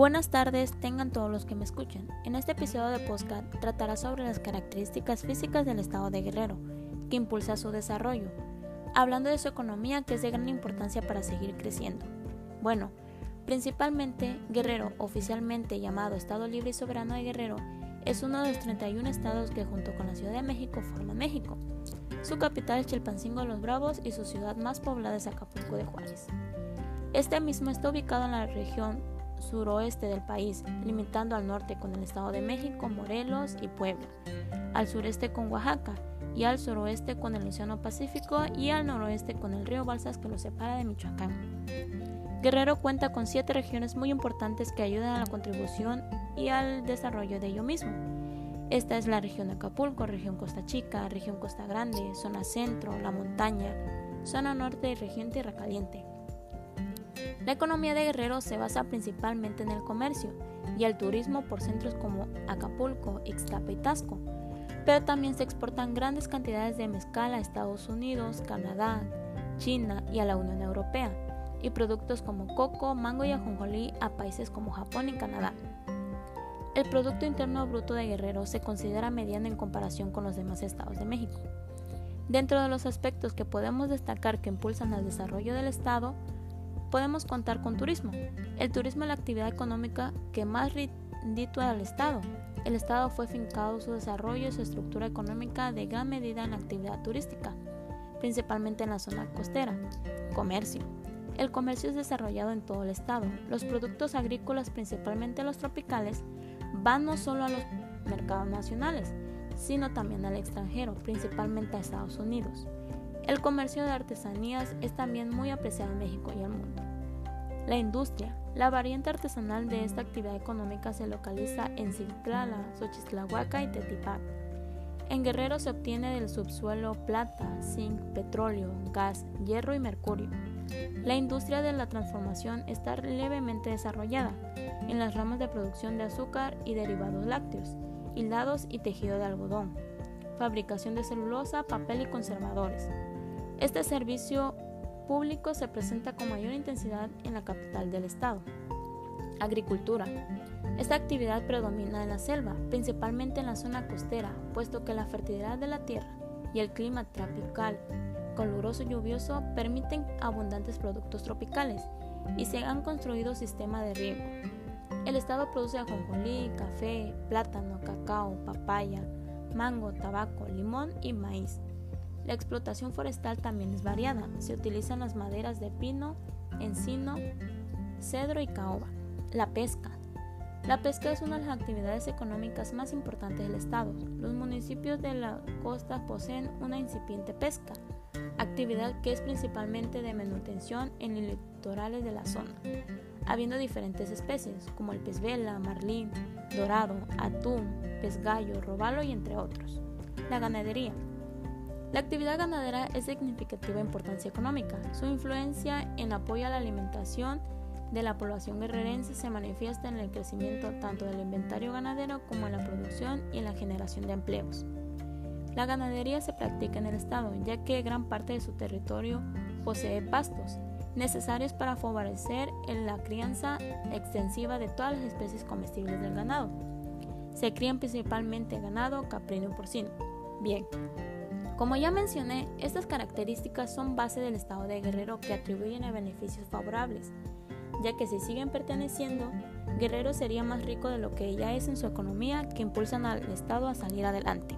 Buenas tardes, tengan todos los que me escuchan. En este episodio de podcast tratará sobre las características físicas del estado de Guerrero, que impulsa su desarrollo, hablando de su economía que es de gran importancia para seguir creciendo. Bueno, principalmente Guerrero, oficialmente llamado Estado Libre y Soberano de Guerrero, es uno de los 31 estados que junto con la Ciudad de México forman México. Su capital es Chilpancingo de los Bravos y su ciudad más poblada es Acapulco de Juárez. Este mismo está ubicado en la región suroeste del país, limitando al norte con el Estado de México, Morelos y Puebla, al sureste con Oaxaca y al suroeste con el Océano Pacífico y al noroeste con el río Balsas que lo separa de Michoacán. Guerrero cuenta con siete regiones muy importantes que ayudan a la contribución y al desarrollo de ello mismo. Esta es la región de Acapulco, región Costa Chica, región Costa Grande, zona centro, la montaña, zona norte y región Tierra Caliente. La economía de Guerrero se basa principalmente en el comercio y el turismo por centros como Acapulco, Ixtapa y Tasco, pero también se exportan grandes cantidades de mezcal a Estados Unidos, Canadá, China y a la Unión Europea, y productos como coco, mango y ajonjolí a países como Japón y Canadá. El Producto Interno Bruto de Guerrero se considera mediano en comparación con los demás estados de México. Dentro de los aspectos que podemos destacar que impulsan el desarrollo del Estado, podemos contar con turismo. El turismo es la actividad económica que más reditúa al Estado. El Estado fue fincado su desarrollo y su estructura económica de gran medida en la actividad turística, principalmente en la zona costera. Comercio. El comercio es desarrollado en todo el Estado. Los productos agrícolas, principalmente los tropicales, van no solo a los mercados nacionales, sino también al extranjero, principalmente a Estados Unidos. El comercio de artesanías es también muy apreciado en México y el mundo. La industria. La variante artesanal de esta actividad económica se localiza en Citlala, Xochitlahuaca y Tetipac. En Guerrero se obtiene del subsuelo plata, zinc, petróleo, gas, hierro y mercurio. La industria de la transformación está levemente desarrollada en las ramas de producción de azúcar y derivados lácteos, hilados y tejido de algodón, fabricación de celulosa, papel y conservadores. Este servicio público se presenta con mayor intensidad en la capital del estado. Agricultura. Esta actividad predomina en la selva, principalmente en la zona costera, puesto que la fertilidad de la tierra y el clima tropical caluroso y lluvioso permiten abundantes productos tropicales y se han construido sistemas de riego. El estado produce ajonjolí, café, plátano, cacao, papaya, mango, tabaco, limón y maíz. La explotación forestal también es variada. Se utilizan las maderas de pino, encino, cedro y caoba. La pesca. La pesca es una de las actividades económicas más importantes del estado. Los municipios de la costa poseen una incipiente pesca, actividad que es principalmente de manutención en los litorales de la zona, habiendo diferentes especies como el pez vela, marlín, dorado, atún, pez gallo, robalo y entre otros. La ganadería. La actividad ganadera es de significativa importancia económica. Su influencia en apoyo a la alimentación de la población guerrerense se manifiesta en el crecimiento tanto del inventario ganadero como en la producción y en la generación de empleos. La ganadería se practica en el estado, ya que gran parte de su territorio posee pastos, necesarios para favorecer la crianza extensiva de todas las especies comestibles del ganado. Se crían principalmente ganado, caprino y porcino. Bien, como ya mencioné, estas características son base del estado de Guerrero que atribuyen a beneficios favorables, ya que si siguen perteneciendo, Guerrero sería más rico de lo que ya es en su economía que impulsan al estado a salir adelante.